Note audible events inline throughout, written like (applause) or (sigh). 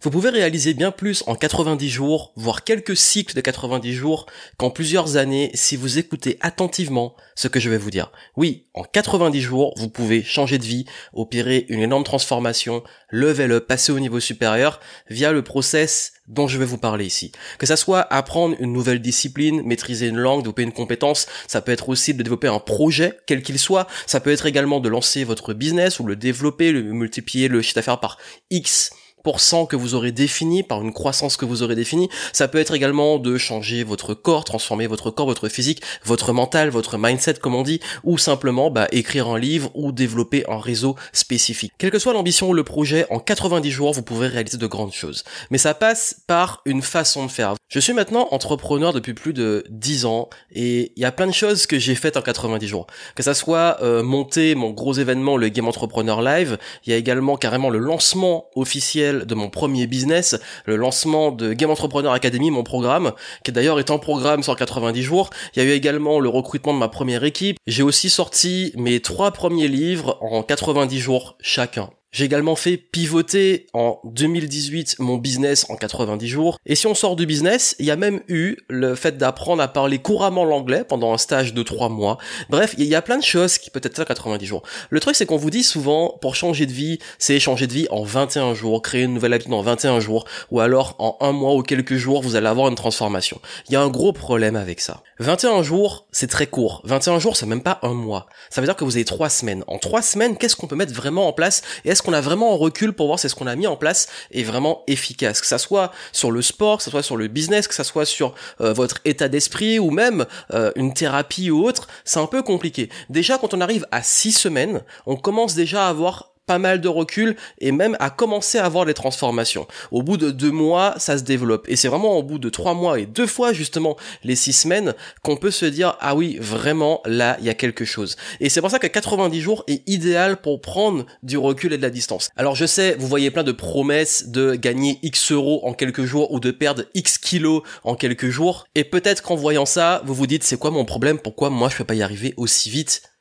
Vous pouvez réaliser bien plus en 90 jours, voire quelques cycles de 90 jours, qu'en plusieurs années si vous écoutez attentivement ce que je vais vous dire. Oui, en 90 jours, vous pouvez changer de vie, opérer une énorme transformation, level up, passer au niveau supérieur via le process dont je vais vous parler ici. Que ça soit apprendre une nouvelle discipline, maîtriser une langue, développer une compétence, ça peut être aussi de développer un projet, quel qu'il soit, ça peut être également de lancer votre business ou le développer, le multiplier le chiffre d'affaires par X que vous aurez défini, par une croissance que vous aurez définie. Ça peut être également de changer votre corps, transformer votre corps, votre physique, votre mental, votre mindset comme on dit, ou simplement bah, écrire un livre ou développer un réseau spécifique. Quelle que soit l'ambition ou le projet, en 90 jours, vous pouvez réaliser de grandes choses. Mais ça passe par une façon de faire. Je suis maintenant entrepreneur depuis plus de 10 ans et il y a plein de choses que j'ai faites en 90 jours. Que ça soit euh, monter mon gros événement, le Game Entrepreneur Live, il y a également carrément le lancement officiel de mon premier business, le lancement de Game Entrepreneur Academy, mon programme, qui d'ailleurs est en programme sur 90 jours. Il y a eu également le recrutement de ma première équipe. J'ai aussi sorti mes trois premiers livres en 90 jours chacun. J'ai également fait pivoter en 2018 mon business en 90 jours. Et si on sort du business, il y a même eu le fait d'apprendre à parler couramment l'anglais pendant un stage de 3 mois. Bref, il y a plein de choses qui peut être faire 90 jours. Le truc, c'est qu'on vous dit souvent, pour changer de vie, c'est changer de vie en 21 jours, créer une nouvelle habitude en 21 jours, ou alors en un mois ou quelques jours, vous allez avoir une transformation. Il y a un gros problème avec ça. 21 jours, c'est très court. 21 jours, c'est même pas un mois. Ça veut dire que vous avez 3 semaines. En 3 semaines, qu'est-ce qu'on peut mettre vraiment en place et qu'on a vraiment en recul pour voir si ce qu'on a mis en place est vraiment efficace. Que ça soit sur le sport, que ça soit sur le business, que ça soit sur euh, votre état d'esprit ou même euh, une thérapie ou autre, c'est un peu compliqué. Déjà, quand on arrive à six semaines, on commence déjà à avoir pas mal de recul et même à commencer à voir les transformations. Au bout de deux mois, ça se développe. Et c'est vraiment au bout de trois mois et deux fois justement les six semaines qu'on peut se dire ah oui vraiment là il y a quelque chose. Et c'est pour ça que 90 jours est idéal pour prendre du recul et de la distance. Alors je sais, vous voyez plein de promesses de gagner X euros en quelques jours ou de perdre X kilos en quelques jours. Et peut-être qu'en voyant ça, vous vous dites c'est quoi mon problème? Pourquoi moi je peux pas y arriver aussi vite?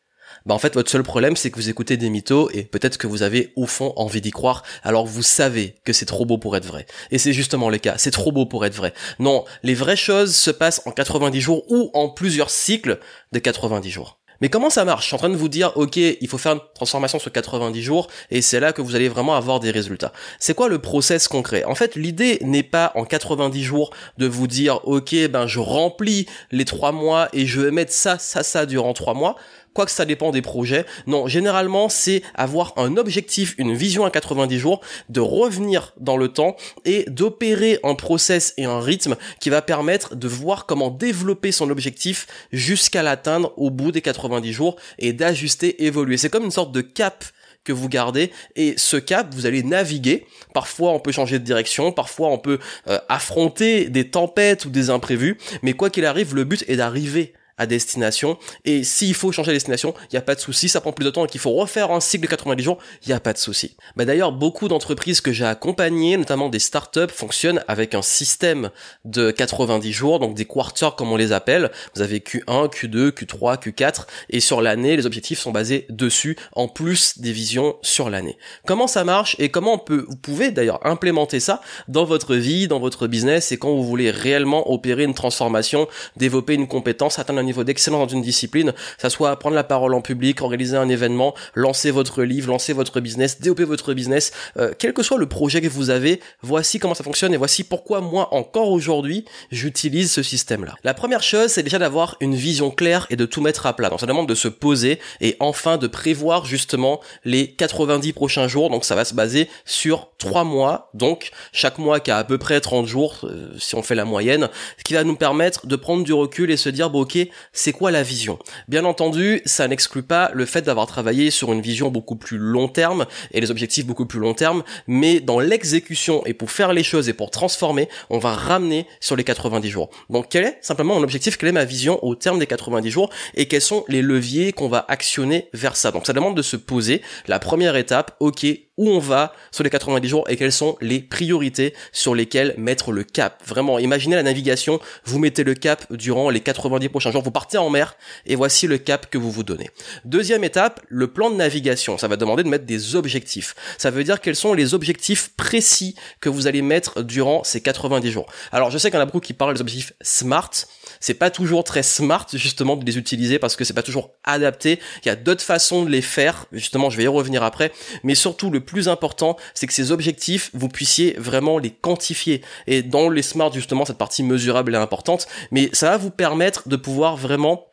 Bah en fait votre seul problème c'est que vous écoutez des mythos et peut-être que vous avez au fond envie d'y croire alors vous savez que c'est trop beau pour être vrai. Et c'est justement le cas, c'est trop beau pour être vrai. Non, les vraies choses se passent en 90 jours ou en plusieurs cycles de 90 jours. Mais comment ça marche? Je suis en train de vous dire, ok, il faut faire une transformation sur 90 jours, et c'est là que vous allez vraiment avoir des résultats. C'est quoi le process concret? En fait, l'idée n'est pas en 90 jours de vous dire, ok, ben je remplis les trois mois et je vais mettre ça, ça, ça durant trois mois quoi que ça dépend des projets. Non, généralement, c'est avoir un objectif, une vision à 90 jours, de revenir dans le temps et d'opérer un process et un rythme qui va permettre de voir comment développer son objectif jusqu'à l'atteindre au bout des 90 jours et d'ajuster, évoluer. C'est comme une sorte de cap que vous gardez et ce cap vous allez naviguer parfois on peut changer de direction parfois on peut euh, affronter des tempêtes ou des imprévus mais quoi qu'il arrive le but est d'arriver destination. Et s'il faut changer de destination, il n'y a pas de souci. Ça prend plus de temps et qu'il faut refaire un cycle de 90 jours, il n'y a pas de souci. Bah d'ailleurs, beaucoup d'entreprises que j'ai accompagnées, notamment des startups, fonctionnent avec un système de 90 jours, donc des quarters comme on les appelle. Vous avez Q1, Q2, Q3, Q4, et sur l'année, les objectifs sont basés dessus, en plus des visions sur l'année. Comment ça marche et comment on peut, vous pouvez d'ailleurs implémenter ça dans votre vie, dans votre business, et quand vous voulez réellement opérer une transformation, développer une compétence, atteindre un niveau d'excellence dans une discipline, ça soit prendre la parole en public, organiser un événement, lancer votre livre, lancer votre business, développer votre business, euh, quel que soit le projet que vous avez, voici comment ça fonctionne et voici pourquoi moi encore aujourd'hui j'utilise ce système-là. La première chose, c'est déjà d'avoir une vision claire et de tout mettre à plat. Donc ça demande de se poser et enfin de prévoir justement les 90 prochains jours. Donc ça va se baser sur 3 mois, donc chaque mois qui a à peu près 30 jours, euh, si on fait la moyenne, ce qui va nous permettre de prendre du recul et se dire, bon ok, c'est quoi la vision? Bien entendu, ça n'exclut pas le fait d'avoir travaillé sur une vision beaucoup plus long terme et les objectifs beaucoup plus long terme, mais dans l'exécution et pour faire les choses et pour transformer, on va ramener sur les 90 jours. Donc quel est simplement mon objectif, quelle est ma vision au terme des 90 jours? Et quels sont les leviers qu'on va actionner vers ça? Donc ça demande de se poser la première étape, ok, où on va sur les 90 jours et quelles sont les priorités sur lesquelles mettre le cap. Vraiment, imaginez la navigation, vous mettez le cap durant les 90 prochains jours, vous partez en mer et voici le cap que vous vous donnez. Deuxième étape, le plan de navigation. Ça va demander de mettre des objectifs. Ça veut dire quels sont les objectifs précis que vous allez mettre durant ces 90 jours. Alors, je sais qu'il y en a beaucoup qui parlent des objectifs SMART. C'est pas toujours très smart justement de les utiliser parce que c'est pas toujours adapté. Il y a d'autres façons de les faire. Justement, je vais y revenir après. Mais surtout, le plus important, c'est que ces objectifs, vous puissiez vraiment les quantifier. Et dans les smart, justement, cette partie mesurable est importante. Mais ça va vous permettre de pouvoir vraiment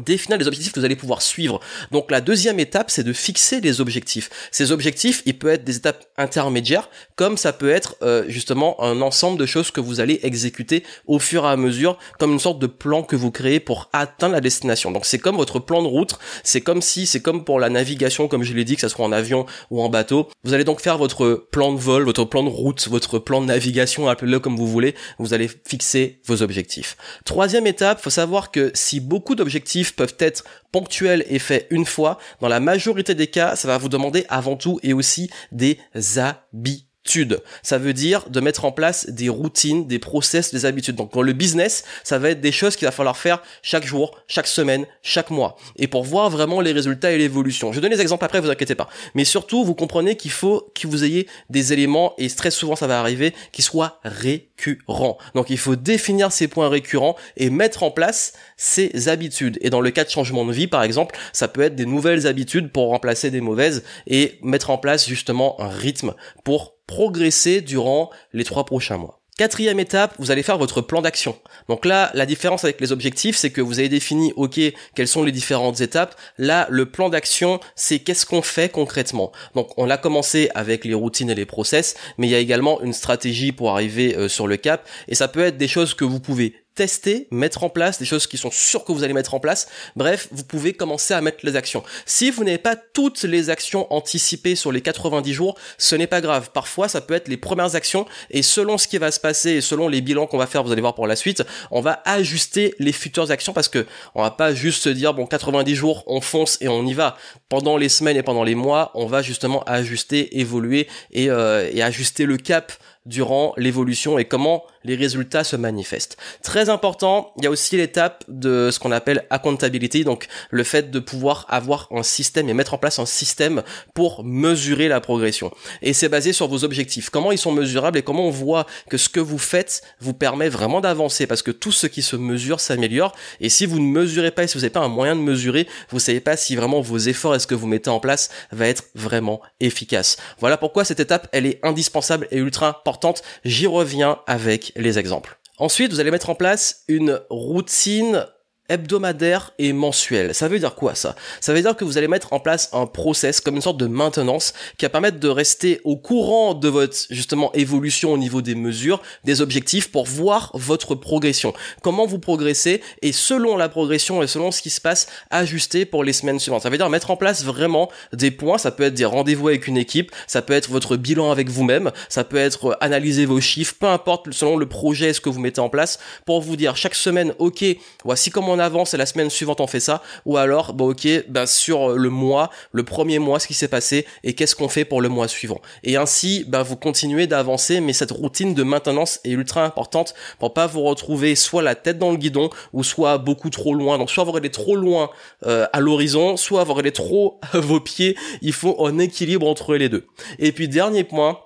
définir les objectifs que vous allez pouvoir suivre. Donc la deuxième étape, c'est de fixer les objectifs. Ces objectifs, ils peuvent être des étapes intermédiaires, comme ça peut être euh, justement un ensemble de choses que vous allez exécuter au fur et à mesure, comme une sorte de plan que vous créez pour atteindre la destination. Donc c'est comme votre plan de route, c'est comme si, c'est comme pour la navigation, comme je l'ai dit, que ce soit en avion ou en bateau. Vous allez donc faire votre plan de vol, votre plan de route, votre plan de navigation, appelez-le comme vous voulez. Vous allez fixer vos objectifs. Troisième étape, faut savoir que si beaucoup d'objectifs peuvent être ponctuels et faits une fois, dans la majorité des cas, ça va vous demander avant tout et aussi des habitudes ça veut dire de mettre en place des routines, des process, des habitudes. Donc dans le business, ça va être des choses qu'il va falloir faire chaque jour, chaque semaine, chaque mois. Et pour voir vraiment les résultats et l'évolution. Je donne les exemples après, vous inquiétez pas. Mais surtout, vous comprenez qu'il faut que vous ayez des éléments, et très souvent ça va arriver, qui soient récurrents. Donc il faut définir ces points récurrents et mettre en place ces habitudes. Et dans le cas de changement de vie, par exemple, ça peut être des nouvelles habitudes pour remplacer des mauvaises et mettre en place justement un rythme pour progresser durant les trois prochains mois. Quatrième étape, vous allez faire votre plan d'action. Donc là, la différence avec les objectifs, c'est que vous avez défini, ok, quelles sont les différentes étapes. Là, le plan d'action, c'est qu'est-ce qu'on fait concrètement. Donc on a commencé avec les routines et les process, mais il y a également une stratégie pour arriver euh, sur le cap. Et ça peut être des choses que vous pouvez tester, mettre en place des choses qui sont sûres que vous allez mettre en place. Bref, vous pouvez commencer à mettre les actions. Si vous n'avez pas toutes les actions anticipées sur les 90 jours, ce n'est pas grave. Parfois, ça peut être les premières actions et selon ce qui va se passer et selon les bilans qu'on va faire, vous allez voir pour la suite, on va ajuster les futures actions parce que on va pas juste se dire bon 90 jours, on fonce et on y va. Pendant les semaines et pendant les mois, on va justement ajuster, évoluer et, euh, et ajuster le cap durant l'évolution et comment les résultats se manifestent. Très important, il y a aussi l'étape de ce qu'on appelle accountability, donc le fait de pouvoir avoir un système et mettre en place un système pour mesurer la progression. Et c'est basé sur vos objectifs. Comment ils sont mesurables et comment on voit que ce que vous faites vous permet vraiment d'avancer parce que tout ce qui se mesure s'améliore et si vous ne mesurez pas et si vous n'avez pas un moyen de mesurer, vous savez pas si vraiment vos efforts et ce que vous mettez en place va être vraiment efficace. Voilà pourquoi cette étape elle est indispensable et ultra importante J'y reviens avec les exemples. Ensuite, vous allez mettre en place une routine hebdomadaire et mensuel. Ça veut dire quoi ça? Ça veut dire que vous allez mettre en place un process comme une sorte de maintenance qui va permettre de rester au courant de votre justement évolution au niveau des mesures, des objectifs pour voir votre progression. Comment vous progressez et selon la progression et selon ce qui se passe, ajuster pour les semaines suivantes. Ça veut dire mettre en place vraiment des points, ça peut être des rendez-vous avec une équipe, ça peut être votre bilan avec vous-même, ça peut être analyser vos chiffres, peu importe selon le projet ce que vous mettez en place pour vous dire chaque semaine OK, voici comment on avance et la semaine suivante on fait ça, ou alors, bah ok, bah sur le mois, le premier mois, ce qui s'est passé et qu'est-ce qu'on fait pour le mois suivant. Et ainsi, bah vous continuez d'avancer, mais cette routine de maintenance est ultra importante pour pas vous retrouver soit la tête dans le guidon ou soit beaucoup trop loin. Donc soit vous allez trop loin euh, à l'horizon, soit vous allez trop à (laughs) vos pieds. Il faut un équilibre entre les deux. Et puis dernier point,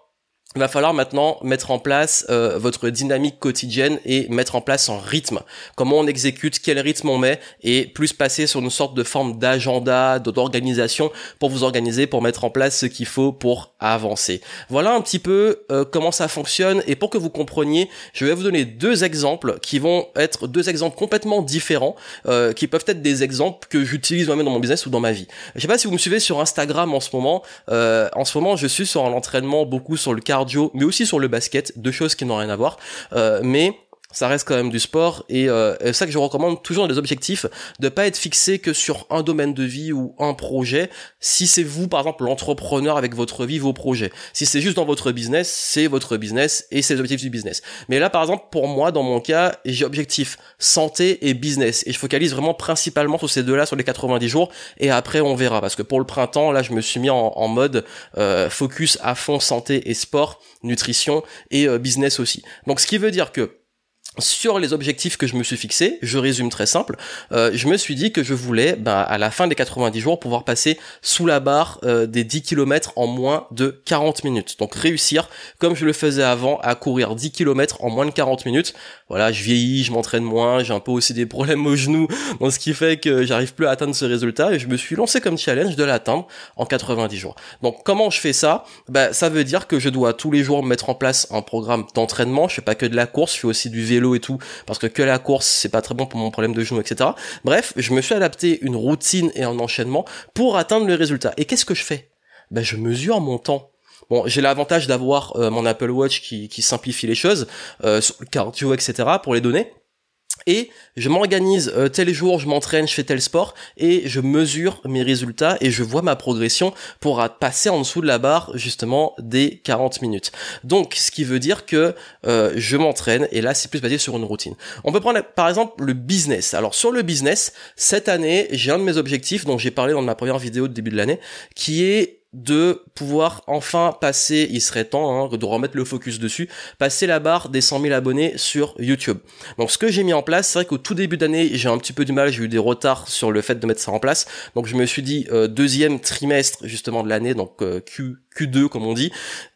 il va falloir maintenant mettre en place euh, votre dynamique quotidienne et mettre en place un rythme. Comment on exécute, quel rythme on met et plus passer sur une sorte de forme d'agenda, d'organisation pour vous organiser, pour mettre en place ce qu'il faut pour avancer. Voilà un petit peu euh, comment ça fonctionne et pour que vous compreniez, je vais vous donner deux exemples qui vont être deux exemples complètement différents, euh, qui peuvent être des exemples que j'utilise moi-même dans mon business ou dans ma vie. Je sais pas si vous me suivez sur Instagram en ce moment. en ce moment, je suis sur un entraînement beaucoup sur le cas mais aussi sur le basket, deux choses qui n'ont rien à voir. Euh, mais ça reste quand même du sport et euh, c'est ça que je recommande toujours dans les objectifs de pas être fixé que sur un domaine de vie ou un projet. Si c'est vous par exemple l'entrepreneur avec votre vie vos projets. Si c'est juste dans votre business c'est votre business et c'est l'objectif du business. Mais là par exemple pour moi dans mon cas j'ai objectif santé et business et je focalise vraiment principalement sur ces deux là sur les 90 jours et après on verra. Parce que pour le printemps là je me suis mis en, mode euh, focus à fond santé et sport nutrition et euh, business aussi. Donc ce qui veut dire que sur les objectifs que je me suis fixés, je résume très simple, euh, je me suis dit que je voulais, bah, à la fin des 90 jours, pouvoir passer sous la barre euh, des 10 km en moins de 40 minutes. Donc réussir, comme je le faisais avant, à courir 10 km en moins de 40 minutes. Voilà, je vieillis, je m'entraîne moins, j'ai un peu aussi des problèmes aux genoux, (laughs) donc ce qui fait que j'arrive plus à atteindre ce résultat, et je me suis lancé comme challenge de l'atteindre en 90 jours. Donc comment je fais ça? Bah, Ça veut dire que je dois tous les jours mettre en place un programme d'entraînement, je fais pas que de la course, je fais aussi du vélo et tout, parce que que la course, c'est pas très bon pour mon problème de genou, etc. Bref, je me suis adapté une routine et un enchaînement pour atteindre le résultat. Et qu'est-ce que je fais? Ben, je mesure mon temps. Bon, j'ai l'avantage d'avoir euh, mon Apple Watch qui, simplifie les choses, euh, sur cardio, etc. pour les données et je m'organise euh, tel jour, je m'entraîne, je fais tel sport et je mesure mes résultats et je vois ma progression pour passer en dessous de la barre justement des 40 minutes. Donc ce qui veut dire que euh, je m'entraîne et là c'est plus basé sur une routine. On peut prendre par exemple le business. Alors sur le business, cette année, j'ai un de mes objectifs dont j'ai parlé dans ma première vidéo de début de l'année qui est de pouvoir enfin passer, il serait temps hein, de remettre le focus dessus, passer la barre des 100 000 abonnés sur YouTube. Donc ce que j'ai mis en place, c'est vrai qu'au tout début d'année, j'ai un petit peu du mal, j'ai eu des retards sur le fait de mettre ça en place. Donc je me suis dit euh, deuxième trimestre justement de l'année, donc euh, Q, Q2 comme on dit,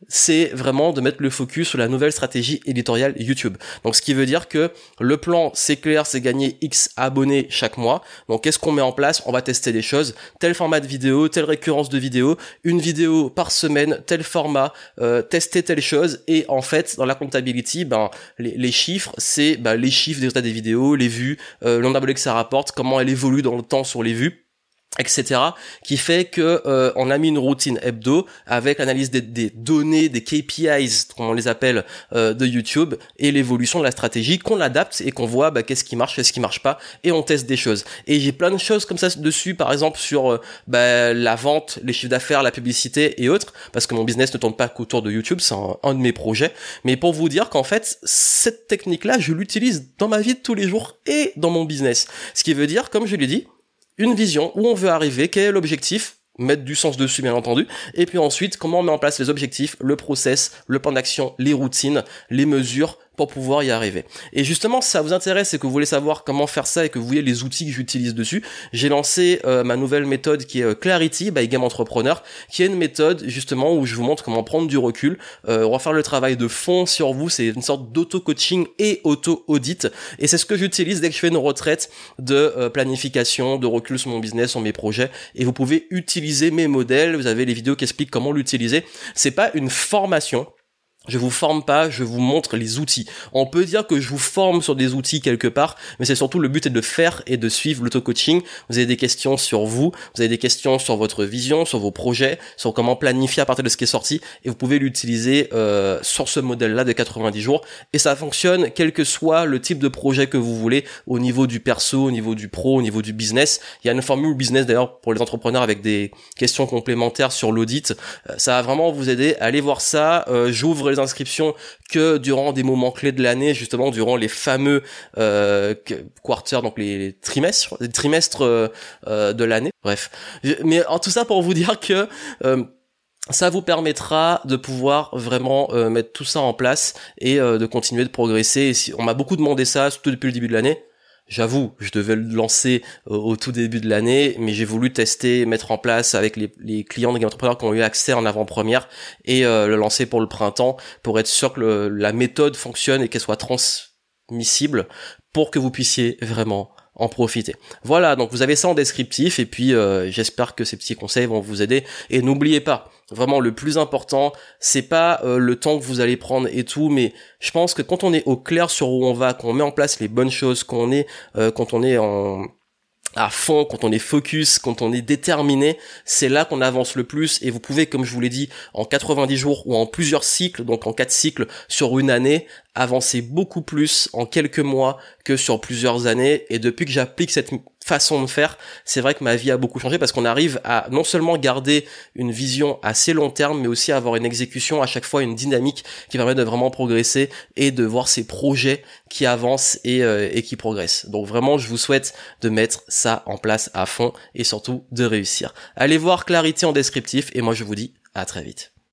c'est vraiment de mettre le focus sur la nouvelle stratégie éditoriale YouTube. Donc ce qui veut dire que le plan, c'est clair, c'est gagner X abonnés chaque mois. Donc qu'est-ce qu'on met en place? On va tester des choses, tel format de vidéo, telle récurrence de vidéo, une vidéo par semaine, tel format, euh, tester telle chose, et en fait, dans la comptability, ben, les, chiffres, c'est ben, les chiffres des résultats des vidéos, les vues, euh, le que ça rapporte, comment elle évolue dans le temps sur les vues etc qui fait que euh, on a mis une routine hebdo avec l'analyse des, données des KPIs comme on les appelle euh, de YouTube et l'évolution de la stratégie qu'on adapte et qu'on voit bah, qu'est-ce qui marche qu'est-ce qui marche pas et on teste des choses. Et j'ai plein de choses comme ça dessus par exemple sur euh, bah, la vente les chiffres d'affaires la publicité et autres parce que mon business ne tourne pas qu'autour de YouTube c'est un, un, de mes projets. Mais pour vous dire qu'en fait cette technique là je l'utilise dans ma vie de tous les jours et dans mon business. Ce qui veut dire comme je l'ai dit une vision, où on veut arriver, quel est l'objectif, mettre du sens dessus bien entendu, et puis ensuite comment on met en place les objectifs, le process, le plan d'action, les routines, les mesures pour pouvoir y arriver. Et justement, si ça vous intéresse et que vous voulez savoir comment faire ça et que vous voyez les outils que j'utilise dessus, j'ai lancé euh, ma nouvelle méthode qui est euh, Clarity by Game Entrepreneur, qui est une méthode justement où je vous montre comment prendre du recul, euh, on va faire le travail de fond sur vous, c'est une sorte d'auto-coaching et auto-audit, et c'est ce que j'utilise dès que je fais une retraite de planification, de recul sur mon business, sur mes projets, et vous pouvez utiliser mes modèles, vous avez les vidéos qui expliquent comment l'utiliser, c'est pas une formation, je vous forme pas, je vous montre les outils. On peut dire que je vous forme sur des outils quelque part, mais c'est surtout le but est de faire et de suivre l'auto-coaching. Vous avez des questions sur vous, vous avez des questions sur votre vision, sur vos projets, sur comment planifier à partir de ce qui est sorti, et vous pouvez l'utiliser euh, sur ce modèle-là de 90 jours. Et ça fonctionne quel que soit le type de projet que vous voulez, au niveau du perso, au niveau du pro, au niveau du business. Il y a une formule business d'ailleurs pour les entrepreneurs avec des questions complémentaires sur l'audit. Euh, ça va vraiment vous aider. Allez voir ça. Euh, J'ouvre les inscriptions que durant des moments clés de l'année, justement durant les fameux euh, quarters, donc les trimestres, les trimestres euh, euh, de l'année. Bref, mais en tout ça pour vous dire que euh, ça vous permettra de pouvoir vraiment mettre tout ça en place et de continuer de progresser. on m'a beaucoup demandé ça, surtout depuis le début de l'année. J'avoue, je devais le lancer euh, au tout début de l'année, mais j'ai voulu tester, mettre en place avec les, clients des game entrepreneurs qui ont eu accès en avant-première et euh, le lancer pour le printemps pour être sûr que la méthode fonctionne et qu'elle soit transmissible pour que vous puissiez vraiment en profiter. Voilà, donc vous avez ça en descriptif et puis euh, j'espère que ces petits conseils vont vous aider et n'oubliez pas, vraiment le plus important, c'est pas euh, le temps que vous allez prendre et tout, mais je pense que quand on est au clair sur où on va, qu'on met en place les bonnes choses, qu'on est euh, quand on est en à fond, quand on est focus, quand on est déterminé, c'est là qu'on avance le plus. Et vous pouvez, comme je vous l'ai dit, en 90 jours ou en plusieurs cycles, donc en quatre cycles sur une année, avancer beaucoup plus en quelques mois que sur plusieurs années. Et depuis que j'applique cette façon de faire, c'est vrai que ma vie a beaucoup changé parce qu'on arrive à non seulement garder une vision assez long terme, mais aussi avoir une exécution à chaque fois, une dynamique qui permet de vraiment progresser et de voir ces projets qui avancent et, euh, et qui progressent. Donc vraiment, je vous souhaite de mettre ça en place à fond et surtout de réussir. Allez voir Clarité en descriptif et moi je vous dis à très vite.